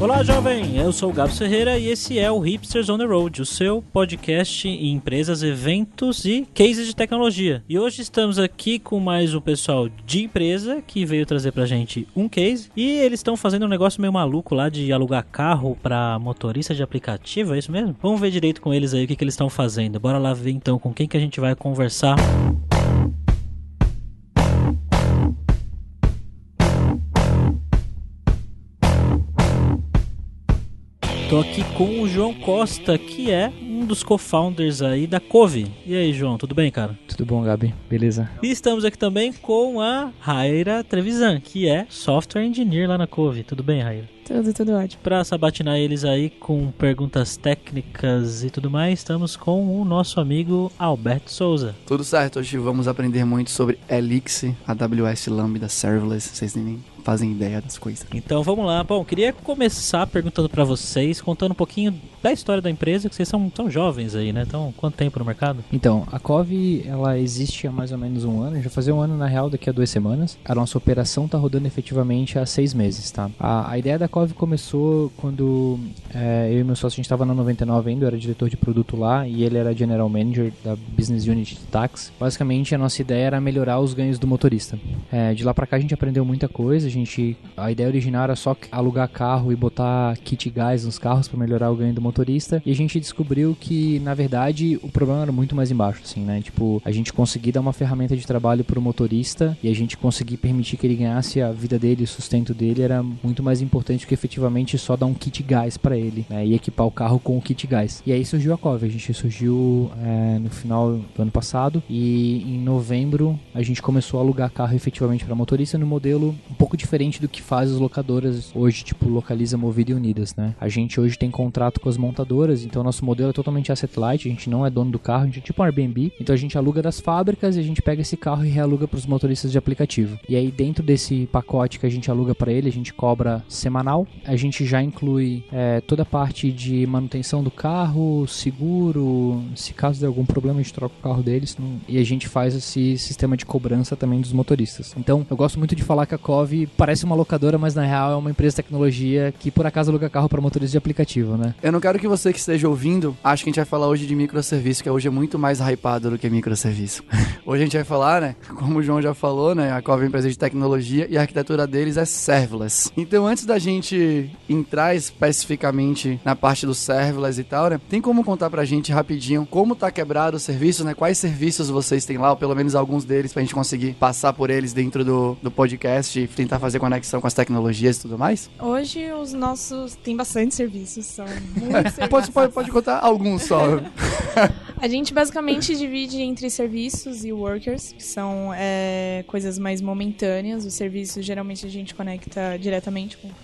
Olá, jovem! Eu sou o Gabs Ferreira e esse é o Hipsters on the Road, o seu podcast em empresas, eventos e cases de tecnologia. E hoje estamos aqui com mais um pessoal de empresa que veio trazer pra gente um case e eles estão fazendo um negócio meio maluco lá de alugar carro pra motorista de aplicativo, é isso mesmo? Vamos ver direito com eles aí o que, que eles estão fazendo. Bora lá ver então com quem que a gente vai conversar. Tô aqui com o João Costa, que é um dos co-founders aí da Cove. E aí, João, tudo bem, cara? Tudo bom, Gabi? Beleza? E estamos aqui também com a Raira Trevisan, que é software engineer lá na Cove. Tudo bem, Raira? Tudo, tudo ótimo. Para sabatinar eles aí com perguntas técnicas e tudo mais, estamos com o nosso amigo Alberto Souza. Tudo certo, hoje vamos aprender muito sobre Elixir, AWS Lambda Serverless, vocês nem fazem ideia das coisas. Então vamos lá. Bom, queria começar perguntando para vocês, contando um pouquinho da história da empresa, que vocês são, são jovens aí, né? Então, quanto tempo no mercado? Então, a Cove, ela existe há mais ou menos um ano, já fazer um ano na real daqui a duas semanas. A nossa operação tá rodando efetivamente há seis meses, tá? A, a ideia da Cove começou quando é, eu e meu sócio, a gente estava na 99 ainda, eu era diretor de produto lá e ele era general manager da Business Unit de Tax. Basicamente, a nossa ideia era melhorar os ganhos do motorista. É, de lá para cá a gente aprendeu muita coisa, a gente a ideia original era só alugar carro e botar kit gás nos carros para melhorar o ganho do motorista e a gente descobriu que na verdade o problema era muito mais embaixo assim né tipo a gente conseguir dar uma ferramenta de trabalho para o motorista e a gente conseguir permitir que ele ganhasse a vida dele o sustento dele era muito mais importante que efetivamente só dar um kit gás para ele né, e equipar o carro com o kit gás e aí surgiu a Cove a gente surgiu é, no final do ano passado e em novembro a gente começou a alugar carro efetivamente para motorista no modelo um pouco diferente do que faz as locadoras hoje, tipo Localiza, Movida e Unidas, né? A gente hoje tem contrato com as montadoras, então nosso modelo é totalmente asset light, a gente não é dono do carro, a gente é tipo um Airbnb, então a gente aluga das fábricas e a gente pega esse carro e realuga para os motoristas de aplicativo. E aí dentro desse pacote que a gente aluga para ele, a gente cobra semanal, a gente já inclui é, toda a parte de manutenção do carro, seguro, se caso der algum problema a gente troca o carro deles não... e a gente faz esse sistema de cobrança também dos motoristas. Então eu gosto muito de falar que a Cove parece uma locadora, mas na real é uma empresa de tecnologia que por acaso aluga carro para motoristas de aplicativo, né? Eu não quero que você que esteja ouvindo ache que a gente vai falar hoje de microserviço, que hoje é muito mais hypado do que microserviço. hoje a gente vai falar, né, como o João já falou, né, a Cove é uma empresa de tecnologia e a arquitetura deles é serverless. Então antes da gente entrar especificamente na parte do serverless e tal, né, tem como contar pra gente rapidinho como tá quebrado o serviço, né, quais serviços vocês têm lá, ou pelo menos alguns deles pra gente conseguir passar por eles dentro do, do podcast e tentar fazer conexão com as tecnologias e tudo mais? Hoje os nossos. Tem bastante serviços, são muitos serviços. pode, pode, pode contar alguns só. A gente basicamente divide entre serviços e workers, que são é, coisas mais momentâneas. Os serviços geralmente a gente conecta diretamente com o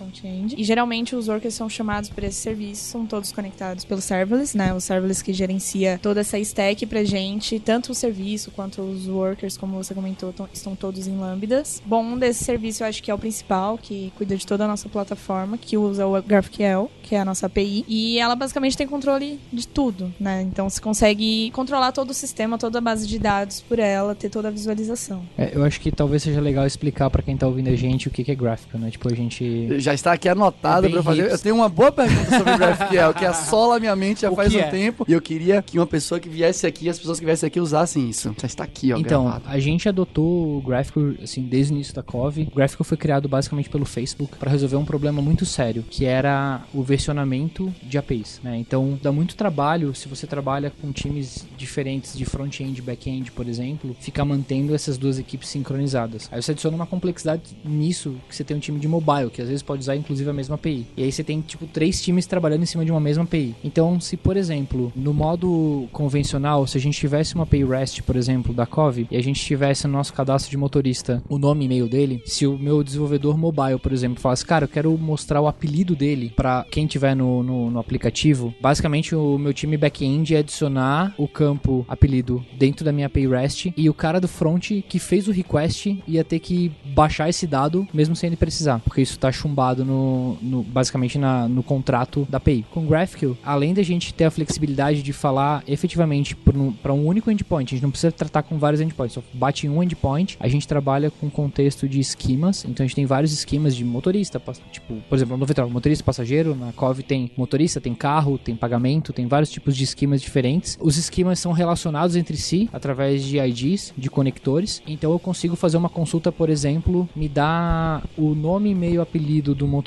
E geralmente os workers são chamados por esse serviço, são todos conectados pelo serverless, né? O serverless que gerencia toda essa stack pra gente, tanto o serviço quanto os workers, como você comentou, estão todos em lambdas. Bom desse serviço eu acho que é o principal, que cuida de toda a nossa plataforma, que usa o GraphQL, que é a nossa API. E ela basicamente tem controle de tudo, né? Então você consegue controlar todo o sistema, toda a base de dados por ela, ter toda a visualização. É, eu acho que talvez seja legal explicar para quem tá ouvindo a gente o que, que é gráfico, né? Tipo, a gente. Já está aqui anotado é para fazer. Eu tenho uma boa pergunta sobre GraphQL, que assola a minha mente já o faz um é? tempo. E eu queria que uma pessoa que viesse aqui, as pessoas que viessem aqui usassem isso. Já está aqui, ó. Então, gravado. a gente adotou o gráfico, assim, desde o início da Cove. O gráfico foi criado basicamente pelo Facebook para resolver um problema muito sério, que era o versionamento de APIs, né? Então, dá muito trabalho se você trabalha com times diferentes de front-end e back-end, por exemplo, ficar mantendo essas duas equipes sincronizadas. Aí você adiciona uma complexidade nisso que você tem um time de mobile, que às vezes pode usar inclusive a mesma API. E aí você tem tipo três times trabalhando em cima de uma mesma API. Então, se por exemplo, no modo convencional, se a gente tivesse uma API REST, por exemplo, da Cove, e a gente tivesse no nosso cadastro de motorista o nome e e-mail dele, se o meu desenvolvedor mobile, por exemplo, fala assim, cara, eu quero mostrar o apelido dele para quem tiver no, no, no, aplicativo. Basicamente, o meu time back-end é adicionar o campo apelido dentro da minha API REST e o cara do front que fez o request ia ter que baixar esse dado mesmo sem ele precisar, porque isso tá chumbado no, no basicamente na, no contrato da API. Com GraphQL, além da gente ter a flexibilidade de falar efetivamente para um, um único endpoint, a gente não precisa tratar com vários endpoints, só bate em um endpoint, a gente trabalha com contexto de esquemas, então a gente tem vários esquemas de motorista, tipo, por exemplo, no Vetral, motorista passageiro, na COV tem motorista, tem carro, tem pagamento, tem vários tipos de esquemas diferentes. Os esquemas são relacionados entre si através de IDs, de conectores, então eu consigo fazer uma consulta, por exemplo, me dá o nome, e-mail, apelido do motorista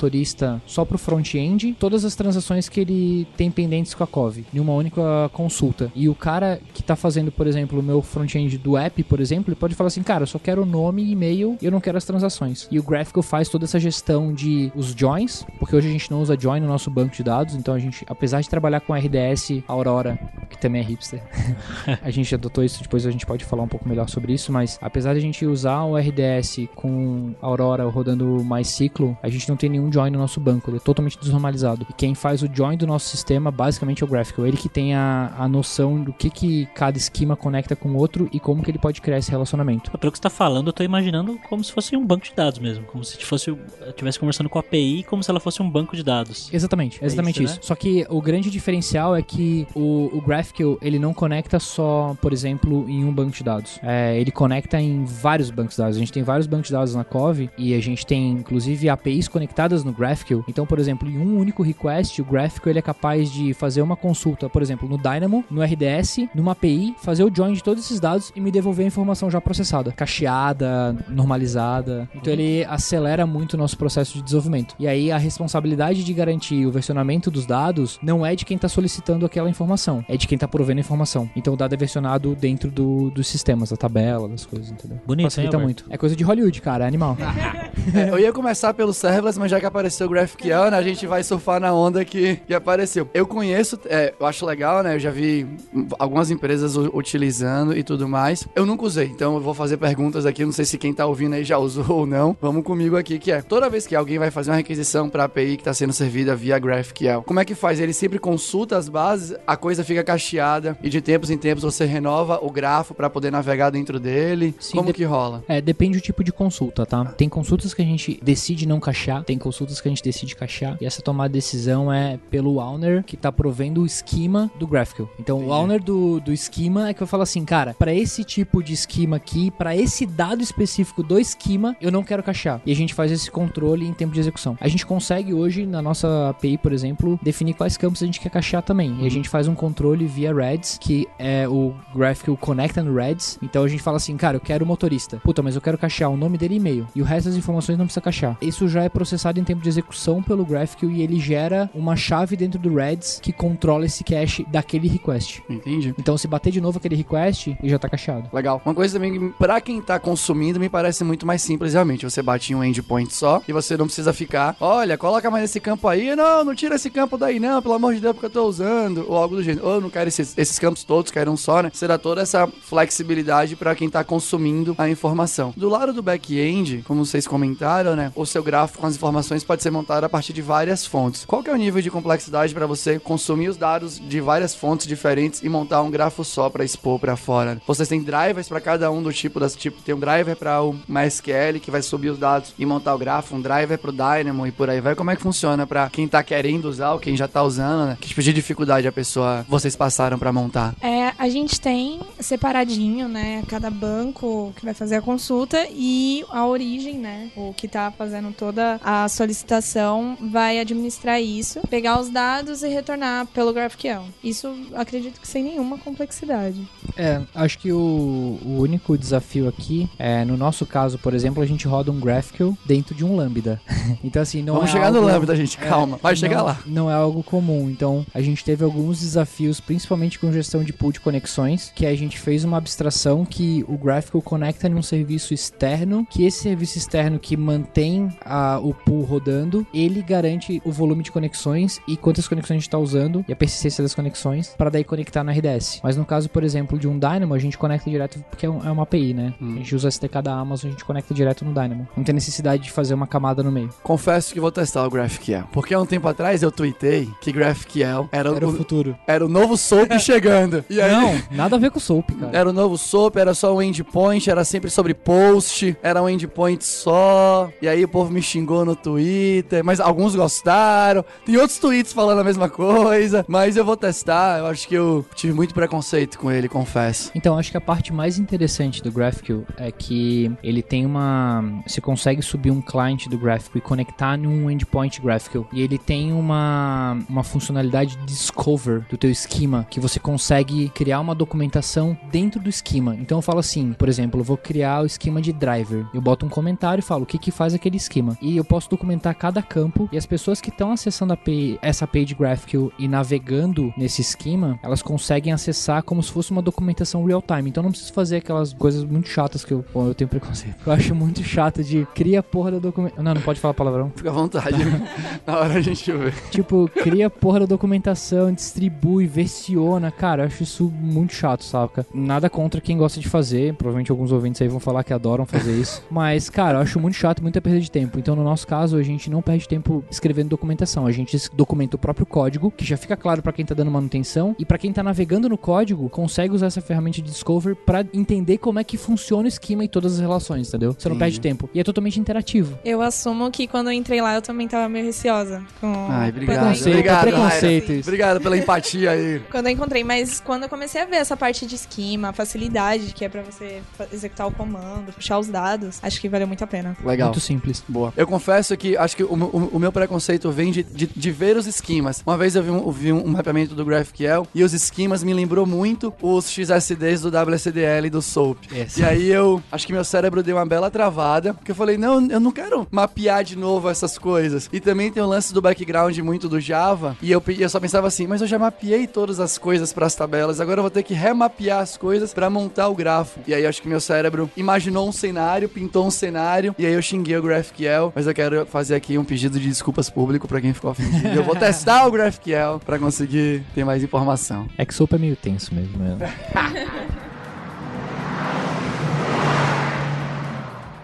só para o front-end, todas as transações que ele tem pendentes com a COV, em uma única consulta. E o cara que está fazendo, por exemplo, o meu front-end do app, por exemplo, ele pode falar assim, cara, eu só quero o nome e-mail eu não quero as transações. E o Graphical faz toda essa gestão de os joins, porque hoje a gente não usa join no nosso banco de dados, então a gente, apesar de trabalhar com RDS Aurora, que também é hipster, a gente adotou isso, depois a gente pode falar um pouco melhor sobre isso, mas apesar de a gente usar o RDS com Aurora rodando mais ciclo, a gente não tem nenhum join no nosso banco, ele é totalmente desnormalizado. E quem faz o join do nosso sistema basicamente é o Graphical, ele que tem a, a noção do que, que cada esquema conecta com o outro e como que ele pode criar esse relacionamento. Pelo que você está falando, eu estou imaginando como se fosse um banco de dados mesmo, como se fosse estivesse conversando com a API como se ela fosse um banco de dados. Exatamente, é exatamente isso. isso. Né? Só que o grande diferencial é que o, o GraphQL ele não conecta só, por exemplo, em um banco de dados. É, ele conecta em vários bancos de dados. A gente tem vários bancos de dados na Cove e a gente tem inclusive APIs conectadas no GraphQL. Então, por exemplo, em um único request, o GraphQL ele é capaz de fazer uma consulta, por exemplo, no Dynamo, no RDS, numa API, fazer o join de todos esses dados e me devolver a informação já processada, cacheada, normalizada. Então ele acelera muito o nosso processo de desenvolvimento. E aí a responsabilidade de garantir o versionamento dos dados não é de quem está solicitando aquela informação, é de quem está provendo a informação. Então o dado é versionado dentro do, dos sistemas, da tabela, das coisas, entendeu? Bonito, Facilita hein, muito. É coisa de Hollywood, cara, é animal. é, eu ia começar pelo serverless, mas já que apareceu o GraphQL, né, a gente vai surfar na onda que, que apareceu. Eu conheço, é, eu acho legal, né? Eu já vi algumas empresas utilizando e tudo mais. Eu nunca usei, então eu vou fazer perguntas aqui. Não sei se quem tá ouvindo aí já usou ou não. Vamos comigo aqui, que é toda vez que alguém vai fazer uma requisição para API que está sendo servida via GraphQL, como é que faz? Ele sempre consulta as bases, a coisa fica cacheada e de tempos em tempos você renova o grafo para poder navegar dentro dele. Sim, como que rola? É, depende do tipo de consulta, tá? Tem consultas que a gente decide não cachear, tem consultas que a gente decide cachear e essa tomada de decisão é pelo owner que está provendo o esquema do GraphQL. Então Entendi. o owner do, do esquema é que vai falar assim, cara, para esse tipo de esquema aqui, para esse dado específico do esquema, eu não quero cachear. E a gente faz esse controle em tempo de execução. A gente consegue hoje, na nossa API, por exemplo, definir quais campos a gente quer cachear também. Uhum. E a uhum. gente faz um controle via Reds, que é o GraphQL Connect and Reds. Então a gente fala assim, cara, eu quero o motorista. Puta, mas eu quero cachear o nome dele e e-mail. E o resto das informações não precisa cachear. Isso já é processado em tempo de execução pelo GraphQL e ele gera uma chave dentro do Reds que controla esse cache daquele request. Entendi. Então se bater de novo aquele request, ele já tá cacheado. Legal. Uma coisa também que pra quem tá consumindo me parece muito mais simples realmente. Você bate em um endpoint só e você não precisa ficar, olha, coloca mais esse campo aí. Não, não tira esse campo daí não, pelo amor de Deus, porque eu tô usando. Ou algo do gênero. Ou eu não quero esses, esses campos todos, quero um só, né? Você dá toda essa flexibilidade para quem tá consumindo a informação. Do lado do back-end, como vocês comentaram, né? O seu gráfico com as informações pode ser montado a partir de várias fontes. Qual que é o nível de complexidade para você consumir os dados de várias fontes diferentes e montar um grafo só para expor para fora? Vocês têm drivers para cada um do tipo das tipo tem um driver para o MySQL que vai subir os dados e montar o grafo, um driver para o Dynamo e por aí vai. Como é que funciona para quem tá querendo usar ou quem já tá usando, né? Que tipo de dificuldade a pessoa vocês passaram para montar? É, a gente tem separadinho, né, cada banco que vai fazer a consulta e a origem, né, o que tá fazendo toda a solicitação vai administrar isso, pegar os dados e retornar pelo GraphQL. Isso acredito que sem nenhuma complexidade. É, acho que o, o único desafio aqui é, no nosso caso, por exemplo, a gente roda um GraphQL dentro de um Lambda. então assim, não Vamos é chegar algo, no Lambda, gente, é, calma, vai chegar não, lá. Não é algo comum. Então, a gente teve alguns desafios, principalmente com gestão de pool de conexões, que a gente fez uma abstração que o GraphQL conecta em um serviço externo, que esse serviço externo que mantém a, o pool rodando, ele garante o volume de conexões e quantas conexões a gente está usando e a persistência das conexões para daí conectar no RDS. Mas no caso, por exemplo, de um Dynamo, a gente conecta direto porque é, é uma API, né? Hum. A gente usa o SDK da Amazon, a gente conecta direto no Dynamo. Não tem necessidade de fazer uma camada no meio. Confesso que vou testar o GraphQL. Porque há um tempo atrás eu tuitei que GraphQL era, Era o o, futuro. era o novo SOAP chegando. E aí, Não, nada a ver com o Soap, cara. Era o novo SOAP, era só um endpoint, era sempre sobre post, era um endpoint só. E aí o povo me xingou no Twitter, mas alguns gostaram. Tem outros tweets falando a mesma coisa, mas eu vou testar. Eu acho que eu tive muito preconceito com ele, confesso. Então, acho que a parte mais interessante do GraphQL é que ele tem uma. Você consegue subir um client do GraphQL e conectar num endpoint GraphQL. E ele tem uma, uma funcionalidade de discover do teu esquema, que você consegue criar uma documentação dentro do esquema. Então eu falo assim, por exemplo, eu vou criar o esquema de driver. Eu boto um comentário e falo o que, que faz aquele esquema. E eu posso documentar cada campo. E as pessoas que estão acessando API, essa de GraphQL e navegando nesse esquema, elas conseguem acessar como se fosse uma documentação real time. Então não preciso fazer aquelas coisas muito chatas que eu, bom, eu tenho preconceito. Eu acho muito chato de cria a porra da documentação. Não, não pode falar palavrão. Fica à vontade. Na hora a gente vê. tipo, cria a porra da documentação, distribui, versiona. Cara, eu acho isso muito chato, saca? Nada contra quem gosta de fazer. Provavelmente alguns ouvintes aí vão falar que adoram fazer isso. Mas, cara, eu acho muito chato, muita perda de tempo. Então, no nosso caso, a gente não perde tempo escrevendo documentação. A gente documenta o próprio código, que já fica claro pra quem tá dando manutenção. E pra quem tá navegando no código, consegue usar essa ferramenta de Discover pra entender como é que funciona o esquema e todas as relações, entendeu? Você não perde tempo. E é totalmente interativo. Eu assumo que quando eu entrei lá eu também tava meio receosa. Com... Ai, obrigado. Preconceito, obrigado, preconceito isso. Obrigado pela empatia aí. Quando eu encontrei, mas quando eu comecei a ver essa parte de esquema, a facilidade que é pra você executar o comando, puxar os dados, acho que valeu muito a pena. Legal. Muito simples. Boa. Eu confesso que acho que o, meu- o- o meu preconceito vem de, de, de ver os esquemas. Uma vez eu vi, um, eu vi um mapeamento do GraphQL e os esquemas me lembrou muito os XSDs do WSDL e do SOAP. E aí eu acho que meu cérebro deu uma bela travada, porque eu falei, não, eu não quero mapear de novo essas coisas. E também tem o lance do background muito do Java, e eu, eu só pensava assim, mas eu já mapeei todas as coisas para as tabelas, agora eu vou ter que remapear as coisas para montar o grafo. E aí acho que meu cérebro imaginou um cenário, pintou um cenário, e aí eu xinguei o GraphQL, mas eu quero fazer aqui um pedido de desculpas público para quem ficou ofendido. eu vou testar o GraphQL para conseguir ter mais informação. É que sopa é meio tenso mesmo. né?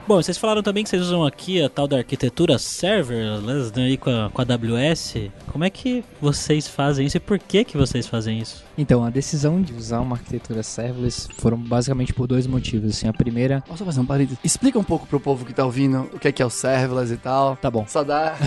Bom, vocês falaram também que vocês usam aqui a tal da arquitetura serverless né, aí com a, com a AWS. Como é que vocês fazem isso e por que que vocês fazem isso? Então, a decisão de usar uma arquitetura serverless foram basicamente por dois motivos. Assim, a primeira, Posso fazer um parênteses? Explica um pouco pro povo que tá ouvindo o que é, que é o serverless e tal. tá bom, Só dá,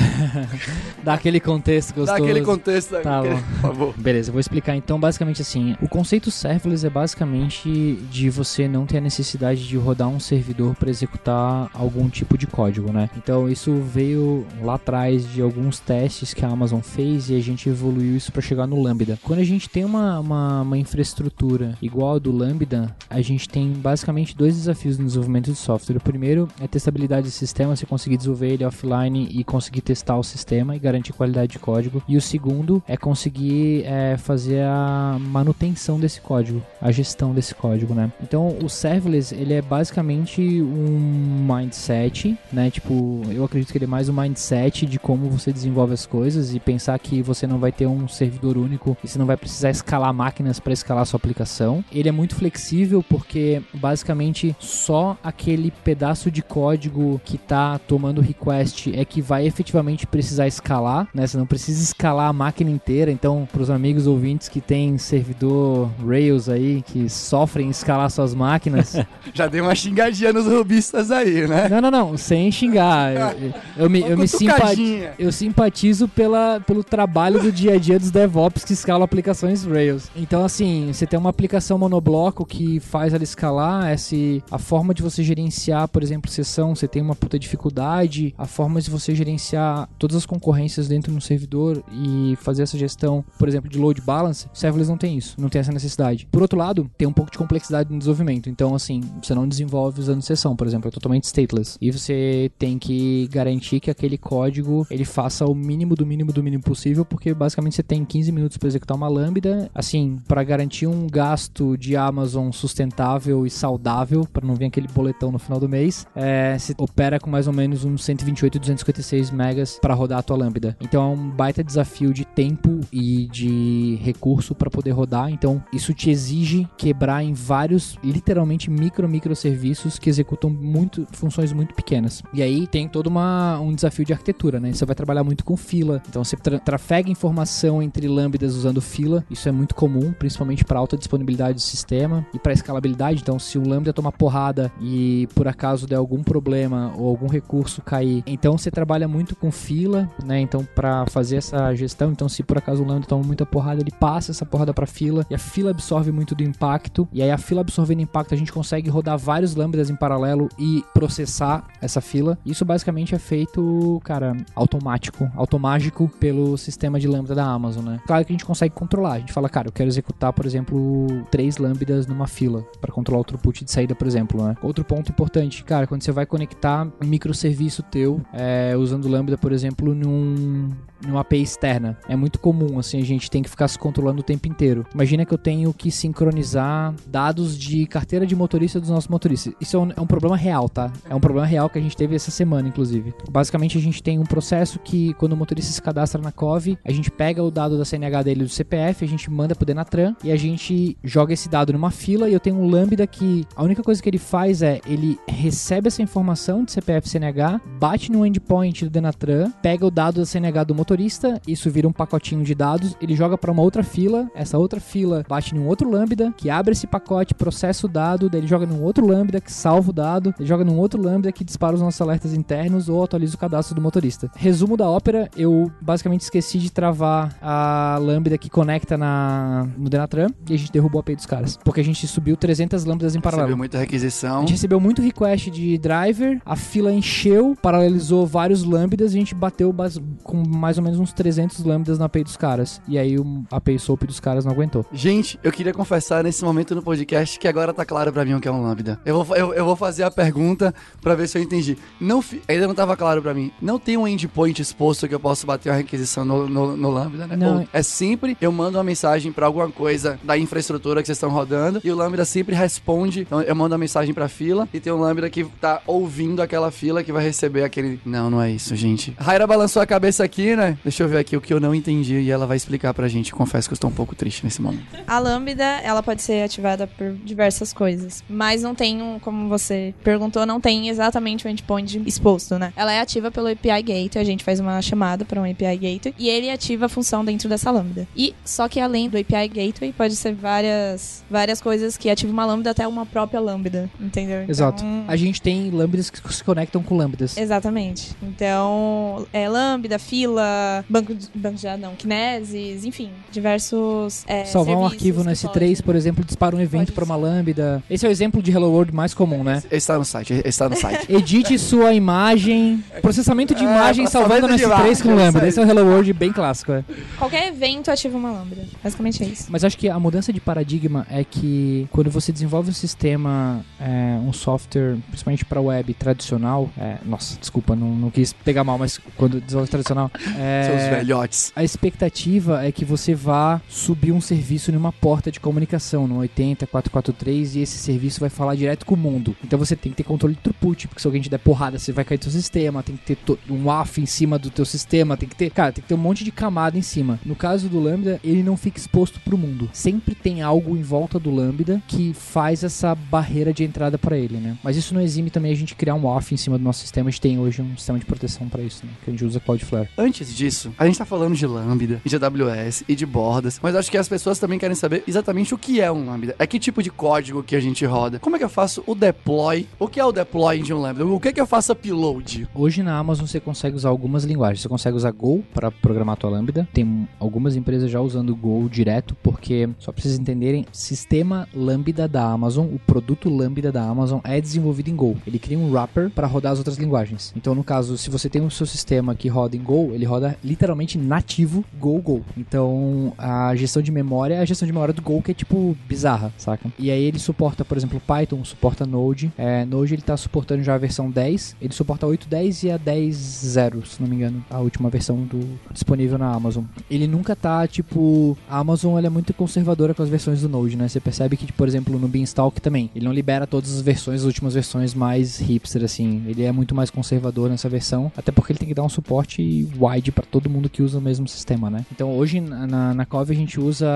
dá aquele contexto dá gostoso. aquele contexto. Tá aquele- bom. Por favor. Beleza, eu vou explicar então basicamente assim. O conceito serverless é basicamente de você não ter a necessidade de rodar um servidor para executar algum tipo de código, né? Então isso veio lá atrás de alguns testes que a Amazon fez e a gente evoluiu isso para chegar no Lambda. Quando a gente tem uma, uma, uma infraestrutura igual a do Lambda, a gente tem basicamente dois desafios no desenvolvimento de software. O primeiro é testabilidade do sistema, você conseguir desenvolver ele offline e conseguir testar o sistema e garantir qualidade de código. E o segundo é conseguir é, fazer a manutenção desse código, a gestão desse código, né? Então o serverless ele é basicamente um mindset, né? Tipo, eu acredito que ele é mais um mindset de como você desenvolve as coisas e pensar que você não vai ter um servidor único e você não vai precisar escalar máquinas para escalar sua aplicação. Ele é muito flexível porque basicamente só aquele pedaço de código que tá tomando request é que vai efetivamente precisar escalar, né? Você não precisa escalar a máquina inteira. Então, para os amigos ouvintes que tem servidor Rails aí que sofrem em escalar suas máquinas, Já dei uma xingadinha nos rubistas aí, né? não, não, não, sem xingar. Eu, eu me, eu me simpatizo. Eu simpatizo pela, pelo trabalho do dia a dia dos DevOps que escalam aplicações Rails. Então, assim, você tem uma aplicação monobloco que faz ela escalar, esse, a forma de você gerenciar, por exemplo, sessão, você tem uma puta dificuldade, a forma de você gerenciar todas as concorrências dentro do servidor e fazer essa gestão, por exemplo, de load balance, serverless não tem isso, não tem essa necessidade. Por outro lado, tem um pouco de complexidade no desenvolvimento. Então, assim, você não desenvolve usando sessão, por exemplo, é totalmente stateless. E você tem que garantir que aquele código ele faça o mínimo do mínimo do mínimo possível, porque basicamente você tem 15 minutos para executar uma lambda, assim, para garantir um gasto de Amazon sustentável e saudável, para não vir aquele boletão no final do mês, é, você opera com mais ou menos uns 128 256 megas para rodar a tua lambda. Então é um baita desafio de tempo e de recurso para poder rodar. Então isso te exige quebrar em vários, literalmente micro microserviços que executam muito funções muito pequenas. E aí tem todo uma, um desafio de arquitetura, né? Você vai trabalhar muito com fila, então você tra trafega informação entre lambdas usando fila, isso é muito comum, principalmente para alta disponibilidade do sistema e para escalabilidade. Então, se um lambda tomar porrada e por acaso der algum problema ou algum recurso cair, então você trabalha muito com fila, né? Então, para fazer essa gestão, então se por acaso um lambda toma muita porrada, ele passa essa porrada para fila e a fila absorve muito do impacto. E aí a fila absorvendo impacto, a gente consegue rodar vários lambdas em paralelo e processar essa fila. Isso basicamente é feito, cara, automático, automágico pelo sistema de lambda da Amazon, né? Claro que a gente consegue controlar. A gente fala, cara, eu quero executar, por exemplo, três lambdas numa fila para controlar o throughput de saída, por exemplo, né? Outro ponto importante, cara, quando você vai conectar um microserviço teu é, usando lambda, por exemplo, num numa API externa. É muito comum, assim, a gente tem que ficar se controlando o tempo inteiro. Imagina que eu tenho que sincronizar dados de carteira de motorista dos nossos motoristas. Isso é um, é um, problema real, tá? É um problema real que a gente teve essa semana, inclusive. Basicamente, a gente tem um processo que, quando o motorista se cadastra na COV, a gente pega o dado da CNH dele do CPF, a gente manda pro Denatran e a gente joga esse dado numa fila e eu tenho um Lambda que a única coisa que ele faz é ele recebe essa informação de CPF CNH, bate no endpoint do Denatran, pega o dado da CNH do motorista isso vira um pacotinho de dados, ele joga para uma outra fila, essa outra fila bate em um outro lambda, que abre esse pacote, processa o dado, daí ele joga num outro lambda que salva o dado, ele joga num outro lambda que dispara os nossos alertas internos ou atualiza o cadastro do motorista. Resumo da ópera, eu basicamente esqueci de travar a lambda que conecta na, no Denatran e a gente derrubou a API dos caras, porque a gente subiu 300 lambdas em paralelo. Recebeu muita requisição. A gente recebeu muito request de driver, a fila encheu, paralelizou vários lambdas e a gente bateu com mais ou menos uns 300 lambdas na API dos caras. E aí o API SOAP dos caras não aguentou. Gente, eu queria confessar nesse momento no podcast que agora tá claro para mim o que é um lambda. Eu vou, eu, eu vou fazer a pergunta para ver se eu entendi. Não, ainda não tava claro para mim. Não tem um endpoint exposto que eu possa bater uma requisição no, no, no lambda, né? Não. Ou é sempre eu mando uma mensagem para alguma coisa da infraestrutura que vocês estão rodando e o lambda sempre responde. Então eu mando uma mensagem pra fila e tem um lambda que tá ouvindo aquela fila que vai receber aquele. Não, não é isso, gente. Raira balançou a cabeça aqui, né? Deixa eu ver aqui o que eu não entendi e ela vai explicar pra gente. Confesso que eu estou um pouco triste nesse momento. A Lambda, ela pode ser ativada por diversas coisas, mas não tem um, como você perguntou, não tem exatamente o um endpoint exposto, né? Ela é ativa pelo API Gateway, a gente faz uma chamada para um API Gateway e ele ativa a função dentro dessa Lambda. E só que além do API Gateway, pode ser várias várias coisas que ativam uma Lambda até uma própria Lambda, entendeu? Então, Exato. A gente tem Lambdas que se conectam com Lambdas. Exatamente. Então, é Lambda, fila, banco de, banco de dados, não, Kinesis, enfim, diversos. É, Salvar um arquivo no S3, por exemplo, dispara um evento para uma Lambda. Esse é o exemplo de Hello World mais comum, né? Está no site, está no site. Edite sua imagem, processamento de imagem é, salvando no S3 imagem, com Lambda. Esse é o Hello World bem clássico, é. Qualquer evento ativa uma Lambda. Basicamente é isso. Mas acho que a mudança de paradigma é que quando você desenvolve um sistema, é, um software, principalmente para web tradicional, é, nossa, desculpa, não, não, quis pegar mal, mas quando desenvolve tradicional, é, seus velhotes. A expectativa é que você vá subir um serviço numa porta de comunicação, no 80, 443, e esse serviço vai falar direto com o mundo. Então você tem que ter controle de throughput, porque se alguém te der porrada, você vai cair do seu sistema, tem que ter um WAF em cima do teu sistema, tem que ter, cara, tem que ter um monte de camada em cima. No caso do Lambda, ele não fica exposto pro mundo. Sempre tem algo em volta do Lambda que faz essa barreira de entrada para ele, né? Mas isso não exime também a gente criar um WAF em cima do nosso sistema. A gente tem hoje um sistema de proteção para isso, né? Que a gente usa Cloudflare. Antes disso, a gente tá falando de Lambda, de AWS e de bordas, mas acho que as pessoas também querem saber exatamente o que é um Lambda. É que tipo de código que a gente roda? Como é que eu faço o deploy? O que é o deploy de um Lambda? O que é que eu faço upload? Hoje na Amazon você consegue usar algumas linguagens. Você consegue usar Go para programar tua Lambda. Tem algumas empresas já usando Go direto, porque, só pra vocês entenderem, sistema Lambda da Amazon, o produto Lambda da Amazon é desenvolvido em Go. Ele cria um wrapper para rodar as outras linguagens. Então, no caso, se você tem o seu sistema que roda em Go, ele roda literalmente nativo Go Go. Então, a gestão de memória é a gestão de memória do Go que é tipo bizarra, saca? E aí ele suporta, por exemplo, Python, suporta Node. É, Node ele tá suportando já a versão 10, ele suporta 8.10 e a 10.0, se não me engano, a última versão do disponível na Amazon. Ele nunca tá tipo, a Amazon ela é muito conservadora com as versões do Node, né? Você percebe que, por exemplo, no Beanstalk também, ele não libera todas as versões, as últimas versões mais hipster assim. Ele é muito mais conservador nessa versão, até porque ele tem que dar um suporte wide para todo mundo que usa o mesmo sistema, né? Então hoje na, na Cove a gente usa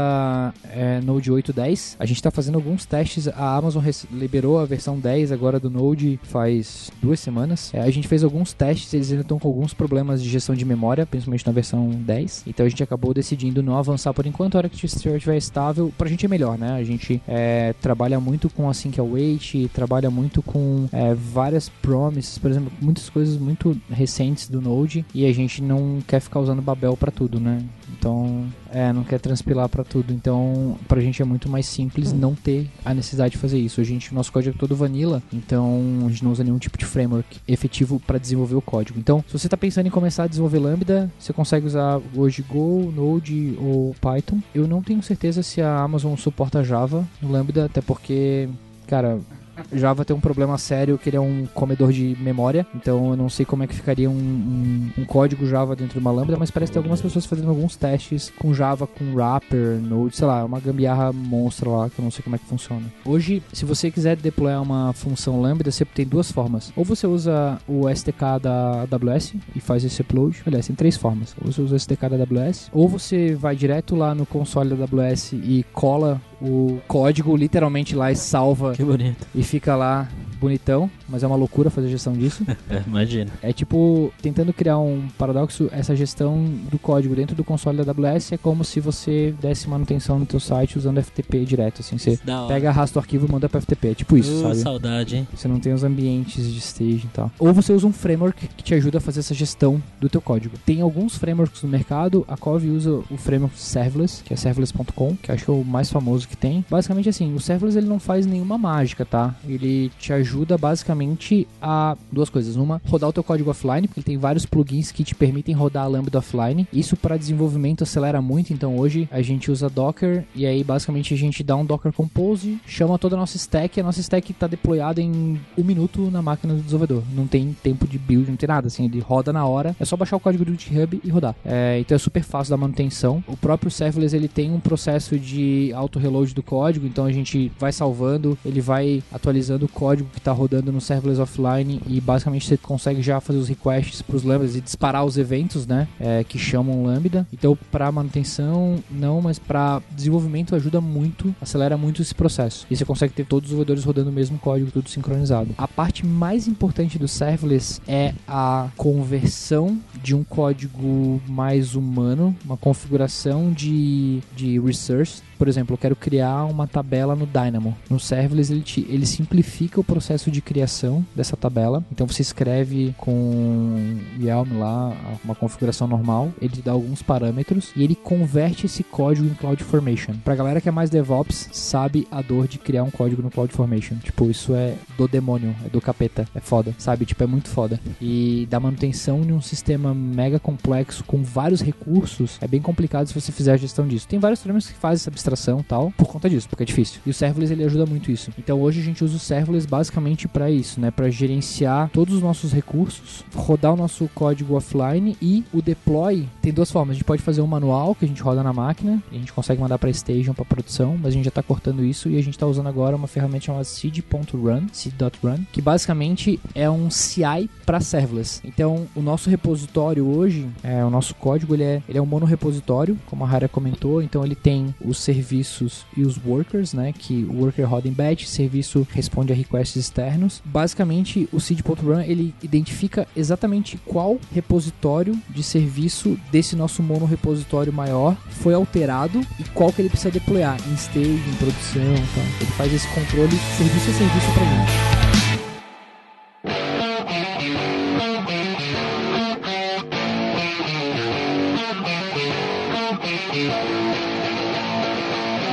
é, Node 8.10. A gente está fazendo alguns testes. A Amazon liberou a versão 10 agora do Node Node faz duas semanas. É, a gente fez alguns testes, eles ainda estão com alguns problemas de gestão de memória, principalmente na versão 10. Então a gente acabou decidindo não avançar por enquanto. A hora que o estiver estável, pra gente é melhor, né? A gente é, trabalha muito com async await, trabalha muito com é, várias promises, por exemplo, muitas coisas muito recentes do Node e a gente não quer ficar usando Babel para tudo, né? Então, é, não quer transpilar para tudo. Então, pra gente é muito mais simples não ter a necessidade de fazer isso. A gente, nosso código é todo vanilla, então a gente não usa nenhum tipo de framework efetivo para desenvolver o código. Então, se você está pensando em começar a desenvolver Lambda, você consegue usar hoje Go, Node ou Python. Eu não tenho certeza se a Amazon suporta Java no Lambda, até porque, cara, Java tem um problema sério que ele é um comedor de memória, então eu não sei como é que ficaria um, um, um código Java dentro de uma Lambda, mas parece ter algumas pessoas fazendo alguns testes com Java, com wrapper, Node, sei lá, uma gambiarra monstra lá que eu não sei como é que funciona. Hoje, se você quiser deployar uma função Lambda, você tem duas formas. Ou você usa o SDK da AWS e faz esse upload, aliás, tem três formas. Ou você usa o SDK da AWS, ou você vai direto lá no console da AWS e cola o código literalmente lá e salva. Que bonito. E fica lá bonitão, mas é uma loucura fazer gestão disso. é, imagina. É tipo, tentando criar um paradoxo, essa gestão do código dentro do console da AWS é como se você desse manutenção no teu site usando FTP direto, assim, você pega, arrasta o arquivo e manda para FTP, é tipo isso, uh, sabe? saudade, hein? Você não tem os ambientes de stage e tal. Ou você usa um framework que te ajuda a fazer essa gestão do teu código. Tem alguns frameworks no mercado, a Cove usa o framework Serverless, que é serverless.com, que acho que é o mais famoso que tem. Basicamente assim, o Serverless ele não faz nenhuma mágica, tá? Ele te ajuda basicamente a duas coisas. Uma, rodar o teu código offline, porque ele tem vários plugins que te permitem rodar a Lambda offline. Isso para desenvolvimento acelera muito, então hoje a gente usa Docker e aí basicamente a gente dá um Docker Compose, chama toda a nossa stack, e a nossa stack está deployada em um minuto na máquina do desenvolvedor. Não tem tempo de build, não tem nada, assim, ele roda na hora, é só baixar o código do GitHub e rodar. É, então é super fácil da manutenção. O próprio Serverless ele tem um processo de auto-reload do código, então a gente vai salvando, ele vai atualizando o código que está rodando no serverless offline e basicamente você consegue já fazer os requests para os lambdas e disparar os eventos, né, é, que chamam lambda. Então, para manutenção não, mas para desenvolvimento ajuda muito, acelera muito esse processo. E você consegue ter todos os desenvolvedores rodando o mesmo código, tudo sincronizado. A parte mais importante do serverless é a conversão de um código mais humano, uma configuração de, de resource por exemplo, eu quero criar uma tabela no Dynamo. No Serverless, ele, te, ele simplifica o processo de criação dessa tabela. Então, você escreve com Yelm lá, uma configuração normal, ele dá alguns parâmetros e ele converte esse código em CloudFormation. Pra galera que é mais DevOps, sabe a dor de criar um código no CloudFormation. Tipo, isso é do demônio, é do capeta, é foda, sabe? Tipo, é muito foda. E da manutenção de um sistema mega complexo com vários recursos, é bem complicado se você fizer a gestão disso. Tem vários frameworks que fazem essa abstração tal, por conta disso, porque é difícil. E o serverless ele ajuda muito isso. Então hoje a gente usa o serverless basicamente para isso, né, para gerenciar todos os nossos recursos, rodar o nosso código offline e o deploy tem duas formas. A gente pode fazer um manual que a gente roda na máquina, a gente consegue mandar para station para produção, mas a gente já está cortando isso e a gente está usando agora uma ferramenta chamada seed.run, seed.run, que basicamente é um CI para serverless. Então, o nosso repositório hoje, é, o nosso código, ele é, ele é um monorepositório, como a Rara comentou, então ele tem os serviços e os workers, né, que o worker roda em batch, serviço responde a requests externos. Basicamente, o seed.run, ele identifica exatamente qual repositório de serviço desse nosso monorepositório maior foi alterado e qual que ele precisa deployar em stage, em produção, então ele faz esse controle serviço a serviço pra gente.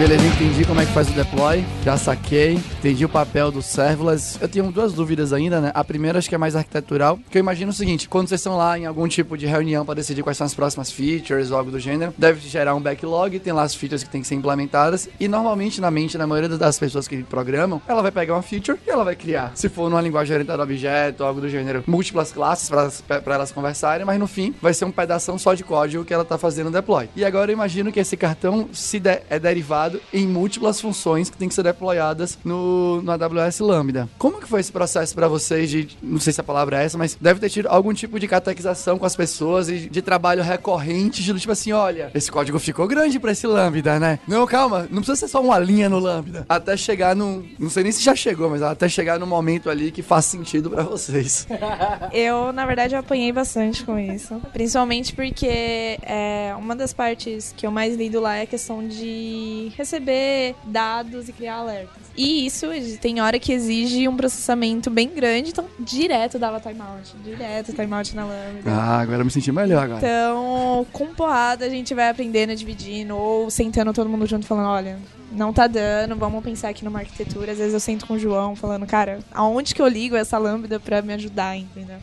Beleza, entendi como é que faz o deploy, já saquei, entendi o papel do serverless. Eu tenho duas dúvidas ainda, né? A primeira acho que é mais arquitetural, que eu imagino o seguinte, quando vocês estão lá em algum tipo de reunião para decidir quais são as próximas features ou algo do gênero, deve gerar um backlog, tem lá as features que tem que ser implementadas, e normalmente na mente da maioria das pessoas que programam, ela vai pegar uma feature e ela vai criar. Se for numa linguagem orientada a objeto algo do gênero, múltiplas classes para elas conversarem, mas no fim vai ser um pedaço só de código que ela tá fazendo deploy. E agora eu imagino que esse cartão se de é derivado em múltiplas funções que tem que ser deployadas no no, AWS Lambda. Como que foi esse processo pra vocês de, não sei se a palavra é essa, mas deve ter tido algum tipo de catequização com as pessoas e de trabalho recorrente, de tipo assim, olha, esse código ficou grande pra esse Lambda, né? Não, calma, não precisa ser só uma linha no Lambda. Até chegar no, não sei nem se já chegou, mas até chegar no momento ali que faz sentido pra vocês. Eu, na verdade, apanhei bastante com isso. Principalmente porque é, uma das partes que eu mais lido lá é a questão de receber dados e criar alertas. E isso tem hora que exige um processamento bem grande, então direto dava timeout. Direto timeout na Lambda. Ah, agora eu me senti melhor agora. Então, com porrada, a gente vai aprendendo, dividindo, ou sentando todo mundo junto falando, olha, não tá dando, vamos pensar aqui numa arquitetura. Às vezes eu sento com o João falando, cara, aonde que eu ligo essa lambda pra me ajudar, entendeu?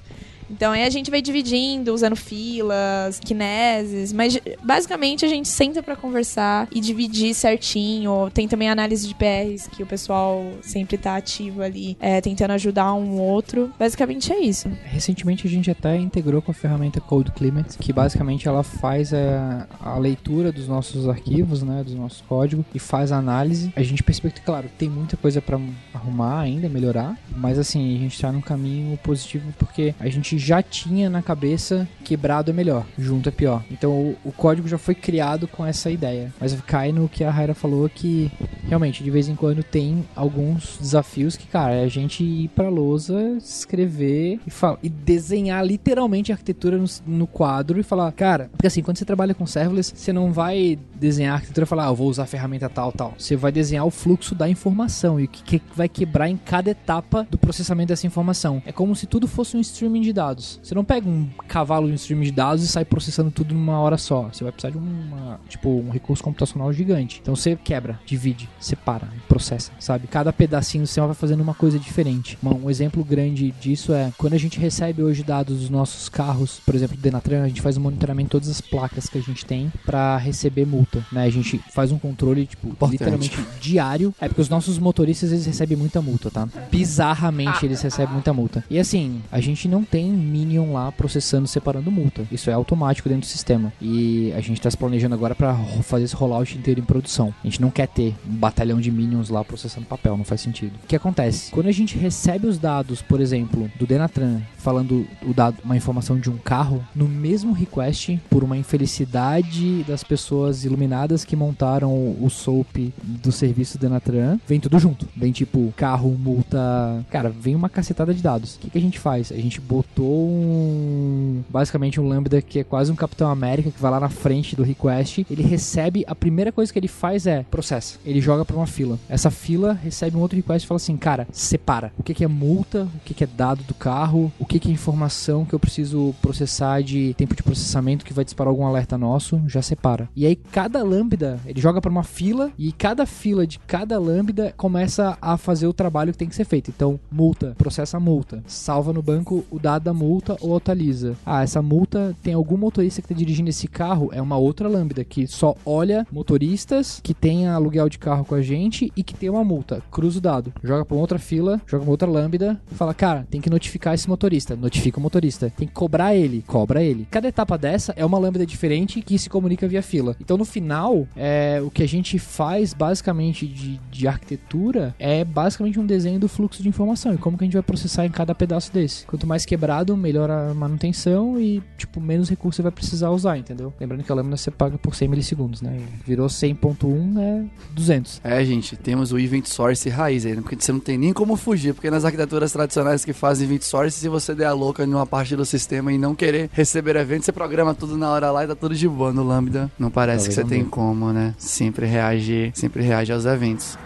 Então aí a gente vai dividindo, usando filas, kineses, mas basicamente a gente senta para conversar e dividir certinho. Tem também análise de PRs, que o pessoal sempre tá ativo ali, é, tentando ajudar um outro. Basicamente é isso. Recentemente a gente até integrou com a ferramenta Code Climate, que basicamente ela faz a, a leitura dos nossos arquivos, né, dos nossos códigos e faz a análise. A gente percebeu que, claro, tem muita coisa para arrumar ainda, melhorar, mas assim, a gente tá num caminho positivo porque a gente já tinha na cabeça quebrado é melhor, junto é pior. Então o, o código já foi criado com essa ideia. Mas cai no que a Raira falou que realmente de vez em quando tem alguns desafios que, cara, é a gente ir pra lousa, escrever e, e desenhar literalmente a arquitetura no, no, quadro e falar, cara, porque assim, quando você trabalha com serverless, você não vai desenhar a arquitetura e falar, ah, eu vou usar a ferramenta tal, tal. Você vai desenhar o fluxo da informação e o que, que vai quebrar em cada etapa do processamento dessa informação. É como se tudo fosse um streaming de dados. Você não pega um cavalo de um streaming de dados e sai processando tudo numa hora só. Você vai precisar de uma, tipo, um recurso computacional gigante. Então você quebra, divide, separa, processa, sabe? Cada pedacinho do sistema vai fazendo uma coisa diferente. Um exemplo grande disso é quando a gente recebe hoje dados dos nossos carros, por exemplo, do Denatran, a gente faz um monitoramento de todas as placas que a gente tem para receber multa, né? A gente faz um controle, tipo, Importante. literalmente diário. É porque os nossos motoristas eles recebem muita multa, tá? Bizarramente eles recebem muita multa. E assim, a gente não tem Minion lá processando, separando multa. Isso é automático dentro do sistema. E a gente tá se planejando agora para fazer esse rollout inteiro em produção. A gente não quer ter um batalhão de Minions lá processando papel, não faz sentido. O que acontece? Quando a gente recebe os dados, por exemplo, do Denatran, falando o dado, uma informação de um carro, no mesmo request, por uma infelicidade das pessoas iluminadas que montaram o SOAP do serviço Denatran, vem tudo junto. Vem tipo carro, multa. Cara, vem uma cacetada de dados. O que, que a gente faz? A gente botou um. Basicamente um Lambda que é quase um Capitão América que vai lá na frente do request. Ele recebe. A primeira coisa que ele faz é processa. Ele joga pra uma fila. Essa fila recebe um outro request e fala assim: cara, separa. O que, que é multa? O que, que é dado do carro? O que, que é informação que eu preciso processar de tempo de processamento que vai disparar algum alerta nosso? Já separa. E aí cada Lambda ele joga para uma fila e cada fila de cada Lambda começa a fazer o trabalho que tem que ser feito. Então, multa, processa a multa, salva no banco o dado da multa ou atualiza. Ah, essa multa tem algum motorista que está dirigindo esse carro, é uma outra lambda que só olha motoristas que tem aluguel de carro com a gente e que tem uma multa. Cruza o dado, joga para outra fila, joga para outra lambda, fala, cara, tem que notificar esse motorista, notifica o motorista, tem que cobrar ele, cobra ele. Cada etapa dessa é uma lambda diferente que se comunica via fila. Então no final, é, o que a gente faz basicamente de, de arquitetura é basicamente um desenho do fluxo de informação e como que a gente vai processar em cada pedaço desse. Quanto mais quebrado melhora a manutenção e, tipo, menos recurso você vai precisar usar, entendeu? Lembrando que a lâmina você paga por 100 milissegundos, né? Virou 100.1 é 200. É, gente, temos o Event Source raiz aí, né? porque você não tem nem como fugir, porque nas arquiteturas tradicionais que fazem Event Source, se você der a louca em uma parte do sistema e não querer receber eventos, você programa tudo na hora lá e tá tudo de boa. No Lambda, não parece Talvez que você tem como, né? Sempre reagir, sempre reage aos eventos.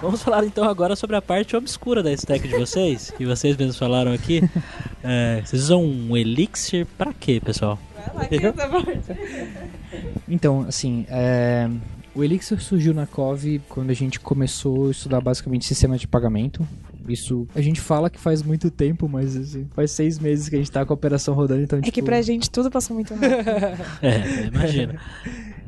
Vamos falar então agora sobre a parte obscura da stack de vocês, que vocês mesmos falaram aqui. É, vocês usam um Elixir pra quê, pessoal? Então, assim, é, o Elixir surgiu na Cove quando a gente começou a estudar basicamente sistema de pagamento. Isso a gente fala que faz muito tempo, mas assim, faz seis meses que a gente tá com a operação rodando, então. É tipo... que pra gente tudo passou muito rápido. é, imagina.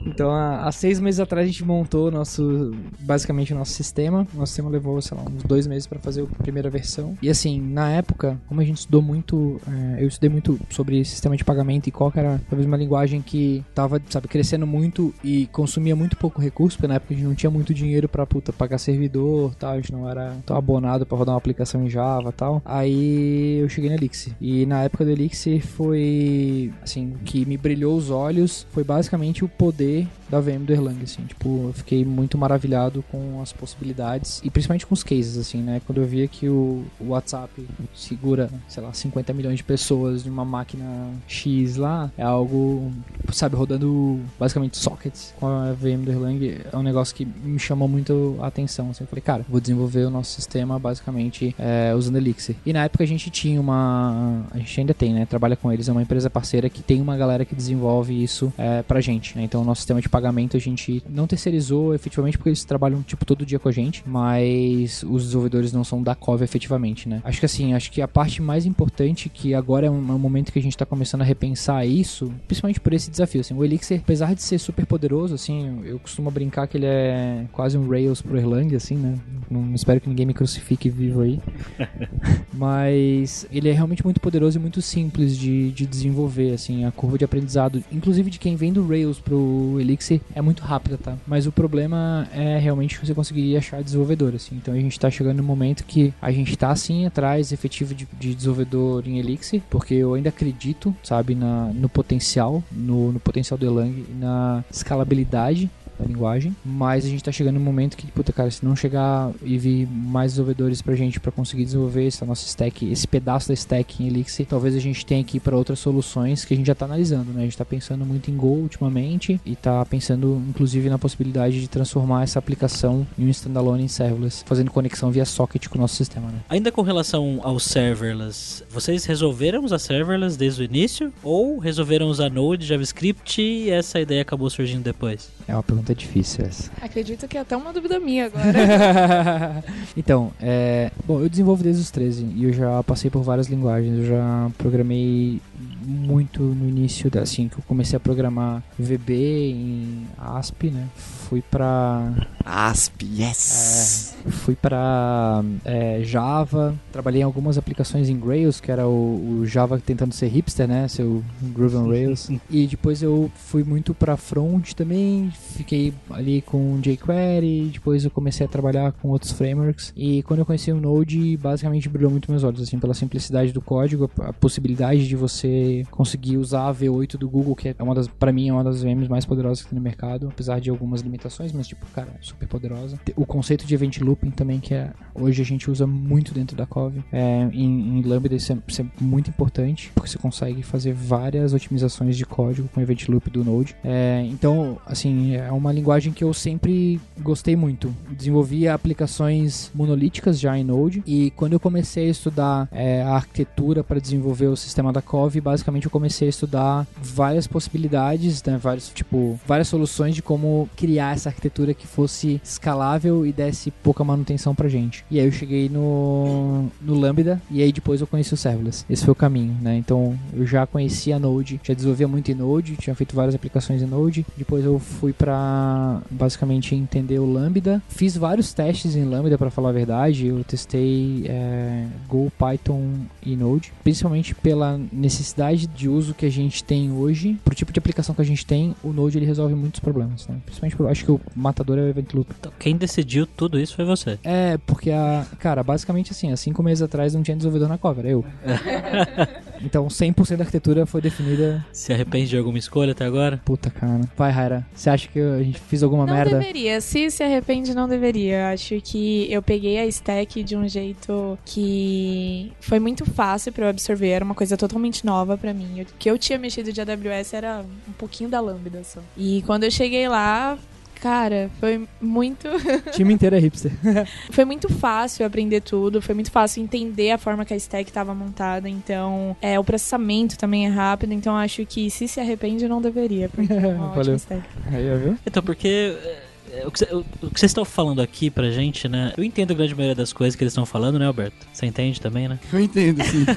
Então, há, seis meses atrás a gente montou nosso, basicamente o nosso sistema. Nosso sistema levou, sei lá, uns dois meses para fazer a primeira versão. E assim, na época, como a gente estudou muito, é, eu estudei muito sobre sistema de pagamento e qual era talvez uma linguagem que tava, sabe, crescendo muito e consumia muito pouco recurso, porque na época a gente não tinha muito dinheiro pra puta pagar servidor, tal, a gente não era tão abonado para rodar uma aplicação em Java, tal. Aí eu cheguei no Elixir. E na época do Elixir foi assim, o que me brilhou os olhos foi basicamente o poder see. Da VM do Erlang, assim, tipo, eu fiquei muito maravilhado com as possibilidades e principalmente com os cases, assim, né? Quando eu via que o, WhatsApp segura, sei lá, 50 milhões de pessoas de uma máquina X lá, é algo, sabe, rodando basicamente sockets com a VM do Erlang, é um negócio que me chamou muito a atenção, assim, eu falei, cara, vou desenvolver o nosso sistema basicamente é, usando Elixir. E na época a gente tinha uma, a gente ainda tem, né? Trabalha com eles, é uma empresa parceira que tem uma galera que desenvolve isso é, pra gente, né? Então o nosso sistema de pagamento a gente não terceirizou efetivamente porque eles trabalham tipo todo dia com a gente, mas os desenvolvedores não são da Cove efetivamente, né? Acho que assim, acho que a parte mais importante que agora é um, é um momento que a gente tá começando a repensar isso, principalmente por esse desafio, assim, o Elixir, apesar de ser super poderoso, assim, eu costumo brincar que ele é quase um Rails pro Erlang, assim, né? Não espero que ninguém me crucifique vivo aí. mas ele é realmente muito poderoso e muito simples de, de desenvolver, assim, a curva de aprendizado, inclusive de quem vem do Rails pro Elixir, é muito rápida, tá? Mas o problema é realmente você conseguir achar desenvolvedor, assim. Então a gente tá chegando no momento que a gente tá, assim, atrás efetivo de, de desenvolvedor em Elixir, porque eu ainda acredito, sabe, na, no potencial, no, no potencial do Erlang, na escalabilidade da linguagem, mas a gente tá chegando no momento que, puta, cara, se não chegar e vir mais desenvolvedores pra gente pra conseguir desenvolver essa nossa stack, esse pedaço da stack em Elixir, talvez a gente tenha que ir pra outras soluções que a gente já tá analisando, né? A gente tá pensando muito em Go ultimamente e tá pensando, inclusive, na possibilidade de transformar essa aplicação em um standalone em serverless, fazendo conexão via socket com o nosso sistema, né? Ainda com relação ao serverless, vocês resolveram usar serverless desde o início? Ou resolveram usar Node, JavaScript e essa ideia acabou surgindo depois? É uma pergunta difícil essa. Acredito que é até uma dúvida minha agora. então, é, bom, eu desenvolvo desde os 13 e eu já passei por várias linguagens. Eu já programei muito no início, da, assim, que eu comecei a programar VB em ASP, né? Fui pra ASP, yes! É, fui para é, Java, trabalhei em algumas aplicações em Rails, que era o, o Java tentando ser hipster, né? Seu Groove on Rails. e depois eu fui muito para front também, fiquei ali com jQuery, depois eu comecei a trabalhar com outros frameworks. E quando eu conheci o Node, basicamente brilhou muito meus olhos, assim, pela simplicidade do código, a, possibilidade de você conseguir usar a V8 do Google, que é uma das, para mim, é uma das VMs mais poderosas que tem no mercado, apesar de algumas limitações, mas tipo, cara, super poderosa. O conceito de event looping também, que é, hoje a gente usa muito dentro da Cove. É, em, em Lambda isso é, isso é, muito importante, porque você consegue fazer várias otimizações de código com event loop do Node. É, então, assim, é uma linguagem que eu sempre gostei muito. Desenvolvi aplicações monolíticas já em Node, e quando eu comecei a estudar é, a arquitetura para desenvolver o sistema da Cove, basicamente eu comecei a estudar várias possibilidades, né, vários, tipo, várias soluções de como criar essa arquitetura que fosse escalável e desse pouca manutenção pra gente. E aí eu cheguei no, no Lambda e aí depois eu conheci o Serverless. Esse foi o caminho, né? Então eu já conhecia Node, já desenvolvia muito em Node, tinha feito várias aplicações em Node. Depois eu fui pra basicamente entender o Lambda. Fiz vários testes em Lambda para falar a verdade. Eu testei é, Go, Python e Node, principalmente pela necessidade de uso que a gente tem hoje, pro tipo de aplicação que a gente tem, o Node ele resolve muitos problemas, né? Principalmente, acho que o matador é o Event Loop. Então, quem decidiu tudo isso foi você. É, porque a. Cara, basicamente assim, há cinco meses atrás não tinha desenvolvedor na cover, eu. então 100% da arquitetura foi definida. Se arrepende de alguma escolha até agora? Puta, cara. Vai, Raira. Você acha que a gente fez alguma não merda? Não deveria. Se se arrepende, não deveria. Acho que eu peguei a stack de um jeito que foi muito fácil para eu absorver. Era uma coisa totalmente nova para mim. O que eu tinha mexido de AWS era um pouquinho da Lambda só. E quando eu cheguei lá, Cara, foi muito. O time inteiro é hipster. foi muito fácil aprender tudo, foi muito fácil entender a forma que a stack estava montada. Então, é, o processamento também é rápido. Então, acho que se se arrepende, não deveria. Porque é uma Valeu. stack. Aí, viu? Então, porque é, o que cê- o- o que vocês estão falando aqui pra gente, né? Eu entendo a grande maioria das coisas que eles estão falando, né, Alberto? Você entende também, né? Eu entendo, sim.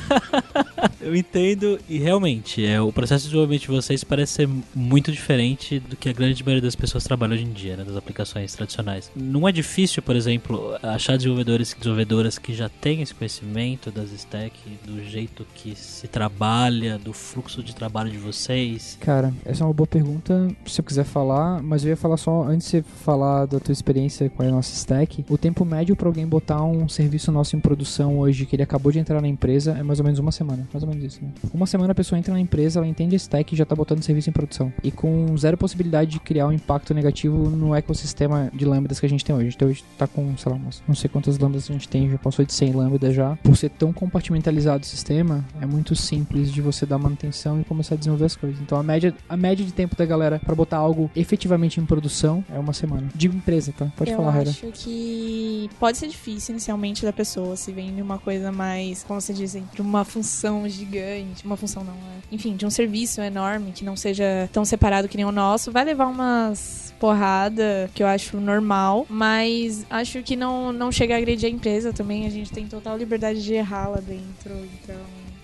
Eu entendo e realmente, é, o processo de desenvolvimento de vocês parece ser muito diferente do que a grande maioria das pessoas trabalham hoje em dia, né, das aplicações tradicionais. Não é difícil, por exemplo, achar desenvolvedores e desenvolvedoras que já têm esse conhecimento das stack, do jeito que se trabalha, do fluxo de trabalho de vocês. Cara, essa é uma boa pergunta. Se eu quiser falar, mas eu ia falar só antes de você falar da tua experiência com a nossa stack. O tempo médio para alguém botar um serviço nosso em produção hoje, que ele acabou de entrar na empresa, é mais ou menos uma semana. Mais ou menos isso, né? Uma semana a pessoa entra na empresa, ela entende a stack e já tá botando serviço em produção. E com zero possibilidade de criar um impacto negativo no ecossistema de lambdas que a gente tem hoje. A gente tá com, sei lá, umas, não sei quantas lambdas a gente tem, já passou de 100 lambdas já. Por ser tão compartimentalizado o sistema, é muito simples de você dar manutenção e começar a desenvolver as coisas. Então a média, a média de tempo da galera pra botar algo efetivamente em produção é uma semana. De empresa, tá? Pode eu falar, Hera. acho que pode ser difícil inicialmente da pessoa se vem de uma coisa mais, como você diz, de uma função gigante, uma função não, é, enfim, de um serviço enorme que não seja tão separado que nem o nosso, vai levar umas porrada que eu acho normal, mas acho que não, não chega a agredir a empresa também, a gente tem total liberdade de errar lá dentro, então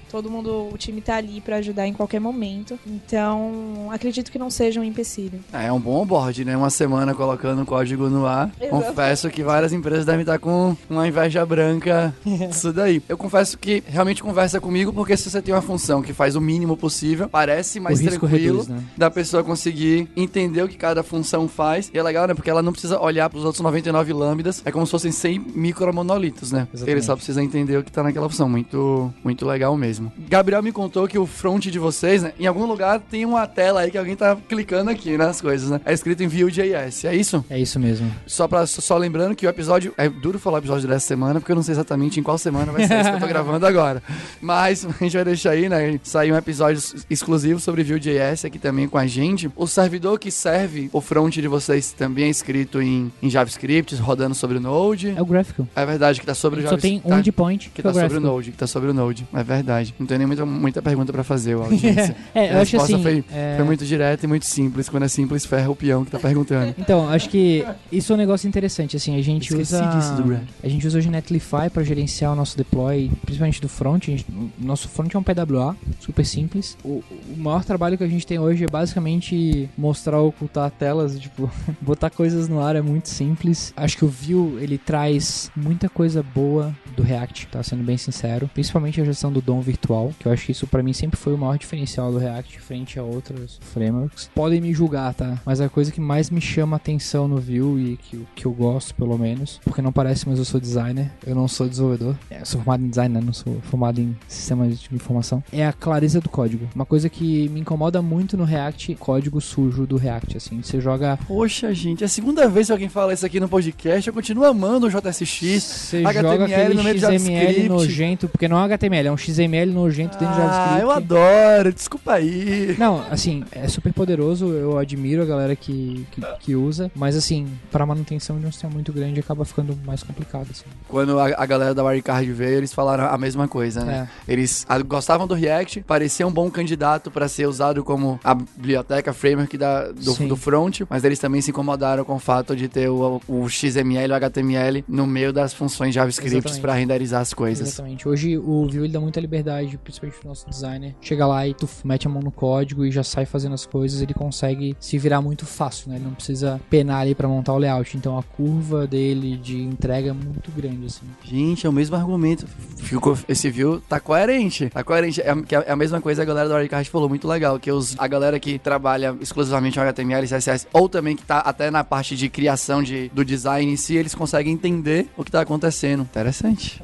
todo mundo, o time tá ali pra ajudar em qualquer momento. Então, acredito que não seja um empecilho. Ah, É um bom onboard, né? Uma semana colocando o código no ar. Exato. Confesso que várias empresas devem estar com uma inveja branca disso daí. Eu confesso que realmente conversa comigo, porque se você tem uma função que faz o mínimo possível, parece mais tranquilo reduz, né? da pessoa conseguir entender o que cada função faz. E é legal, né? Porque ela não precisa olhar pros outros 99 lambdas. É como se fossem 100 micromonolitos, né? Exatamente. Ele só precisa entender o que tá naquela função. Muito, muito legal mesmo. Gabriel me contou que o front de vocês, né? Em algum lugar tem uma tela aí que alguém tá clicando aqui nas coisas, né? É escrito em Vue.js, é isso? É isso mesmo. Só, pra, só lembrando que o episódio. É duro falar o episódio dessa semana, porque eu não sei exatamente em qual semana vai ser esse que eu tô gravando agora. Mas a gente vai deixar aí, né? Sair um episódio exclusivo sobre Vue.js aqui também com a gente. O servidor que serve o front de vocês também é escrito em, em JavaScript, rodando sobre o Node. É o Graphical. É verdade que tá sobre o Só tem JavaScript. um tá? endpoint Que que é tá sobre o. Node, que tá sobre o Node. É verdade. Não tem nem muita, muita pergunta pra fazer, o audiência. É, eu A acho resposta assim. foi, é, foi muito direta e muito simples. Quando é simples, ferra o peão que tá perguntando. Então, acho que isso é um negócio interessante, assim, a gente Esqueci usa disso do a gente usa o Netlify para gerenciar o nosso deploy, principalmente do front, a gente- o nosso front é um PWA, super simples. O, o maior trabalho que a gente tem hoje é basicamente mostrar ocultar telas, tipo, botar coisas no ar é muito simples. Acho que o Vue, ele traz muita coisa boa do React, tá sendo bem sincero, principalmente a gestão do DOM virtual, que eu acho que isso pra mim sempre foi o maior diferencial do React frente a outros frameworks. Podem me julgar, tá? Mas a coisa que mais me chama atenção no Vue e que, eu- que eu gosto, pelo menos, porque não parece, mas eu sou designer, eu não sou desenvolvedor. É, eu sou formado em design, né? Não sou formado em sistemas de informação. É a clareza do código. Uma coisa que me incomoda muito no React, código sujo do React, assim. Você joga Poxa, gente, é a segunda vez que alguém fala isso aqui no podcast. Eu continuo amando o JSX. Você HTML joga aquele no meio XML JavaScript. nojento, porque não é HTML, é um XML nojento dentro de Ah, JavaScript. eu adoro, desculpa aí. Não, assim, é super poderoso, eu admiro a galera que, que, que usa, mas assim, para manutenção de um sistema muito grande acaba ficando mais complicado, assim. Quando a, a galera da Wirecard veio, eles falaram a mesma coisa, né? Eles ah, gostavam do React, parecia um bom candidato para ser usado como a biblioteca framework da, do, do front, mas eles também se incomodaram com o fato de ter o, o XML e o HTML no meio das funções JavaScript para renderizar as coisas. Exatamente. Hoje o Vue dá muita liberdade, principalmente pro nosso designer. Chega lá e tu mete a mão no código e já sai fazendo as coisas, ele consegue se virar muito fácil, né? Ele não precisa penar ali para montar o layout. Então a curva dele de entrega é muito grande, assim. Gente, é o mesmo argumento. Ficou, esse view tá coerente. Tá coerente. É, que é a mesma coisa que a galera do Wirecard falou, muito legal. Que os, a galera que trabalha exclusivamente HTML CSS, ou também que tá até na parte de criação de, do design em si, eles conseguem entender o que tá acontecendo. Interessante.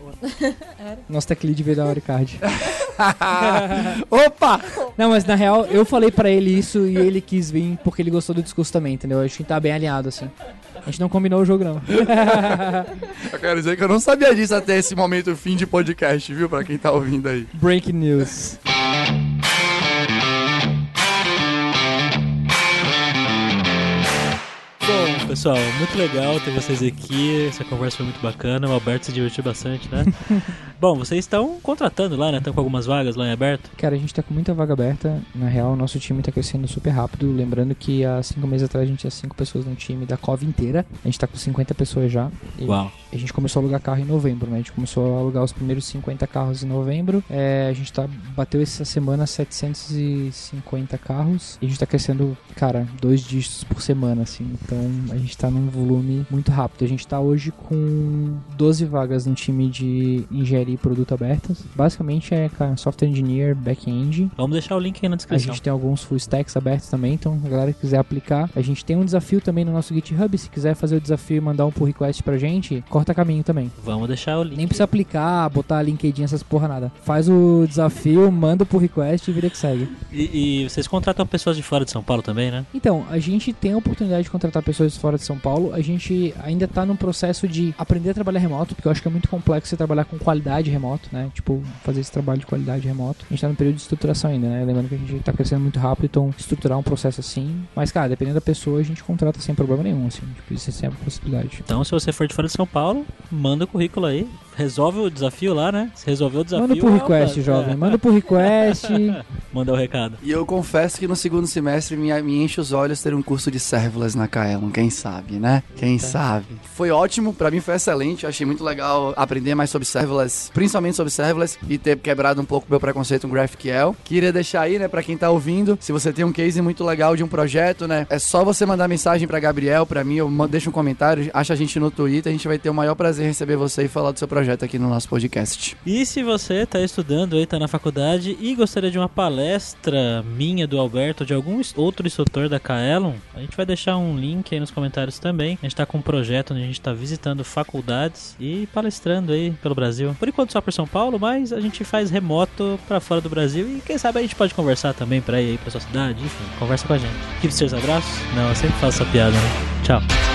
Nosso tech lead veio da Oricard. Opa! não, mas na real, eu falei pra ele isso e ele quis vir porque ele gostou do discurso também, entendeu? Acho que tá bem alinhado, assim. A gente não combinou o jogo, não. Eu quero dizer que eu não sabia disso até esse momento fim de podcast, viu? Pra quem tá ouvindo aí. Breaking news. Pessoal, muito legal ter vocês aqui. Essa conversa foi muito bacana. O Alberto se divertiu bastante, né? Bom, vocês estão contratando lá, né? Estão com algumas vagas lá em aberto? Cara, a gente tá com muita vaga aberta. Na real, o nosso time tá crescendo super rápido. Lembrando que há cinco meses atrás a gente tinha cinco pessoas no time da COV inteira. A gente tá com 50 pessoas já. E Uau. A gente começou a alugar carro em novembro, né? A gente começou a alugar os primeiros 50 carros em novembro. É, a gente tá, bateu essa semana 750 carros. E a gente tá crescendo, cara, dois dígitos por semana, assim. Então a gente tá num volume muito rápido. A gente tá hoje com 12 vagas no time de engenharia e produto abertas. Basicamente é cara, software engineer, back-end. Vamos deixar o link aí na A descrição. gente tem alguns full stacks abertos também, então a galera que quiser aplicar. A gente tem um desafio também no nosso GitHub. Se quiser fazer o desafio e mandar um pull request pra gente, corta caminho também. Vamos deixar o link. Nem precisa aplicar, botar LinkedIn, essas porra nada. Faz o desafio, manda pull request e vira que segue. E, e vocês contratam pessoas de fora de São Paulo também, né? Então, a gente tem a oportunidade de contratar pessoas de fora de São Paulo. A gente ainda tá num processo de aprender a trabalhar remoto, porque eu acho que é muito complexo você trabalhar com qualidade remoto, né? Tipo, fazer esse trabalho de qualidade remoto. A gente tá no período de estruturação ainda, né? Lembrando que a gente tá crescendo muito rápido, então estruturar um processo assim. Mas, cara, dependendo da pessoa, a gente contrata sem problema nenhum, assim. Tipo, isso é sempre possibilidade. Então, se você for de fora de São Paulo, manda o currículo aí. Resolve o desafio lá, né? Se resolveu o desafio. Manda por request, opa, jovem. é. Manda por request. Manda o recado. E eu confesso que no segundo semestre me, me enche os olhos ter um curso de serverless na Kaelon, quem sabe, né? Quem sabe. Foi ótimo, pra mim foi excelente, eu achei muito legal aprender mais sobre serverless, principalmente sobre serverless e ter quebrado um pouco meu preconceito com GraphQL. Queria deixar aí, né, pra quem tá ouvindo, se você tem um case muito legal de um projeto, né, é só você mandar mensagem pra Gabriel, pra mim, ou deixa um comentário, acha a gente no Twitter, a gente vai ter o maior prazer em receber você e falar do seu projeto aqui no nosso podcast. E se você está estudando aí, tá na faculdade e gostaria de uma palestra minha, do Alberto, de algum outro instrutor da Kaelon, a gente vai deixar um link aí nos comentários também. A gente tá com um projeto onde a gente tá visitando faculdades e palestrando aí pelo Brasil. Por enquanto só por São Paulo, mas a gente faz remoto pra fora do Brasil e quem sabe a gente pode conversar também pra ir aí pra sua cidade, enfim, conversa com a gente. Hipsters, abraços? Não, eu sempre faço essa piada, né? Tchau.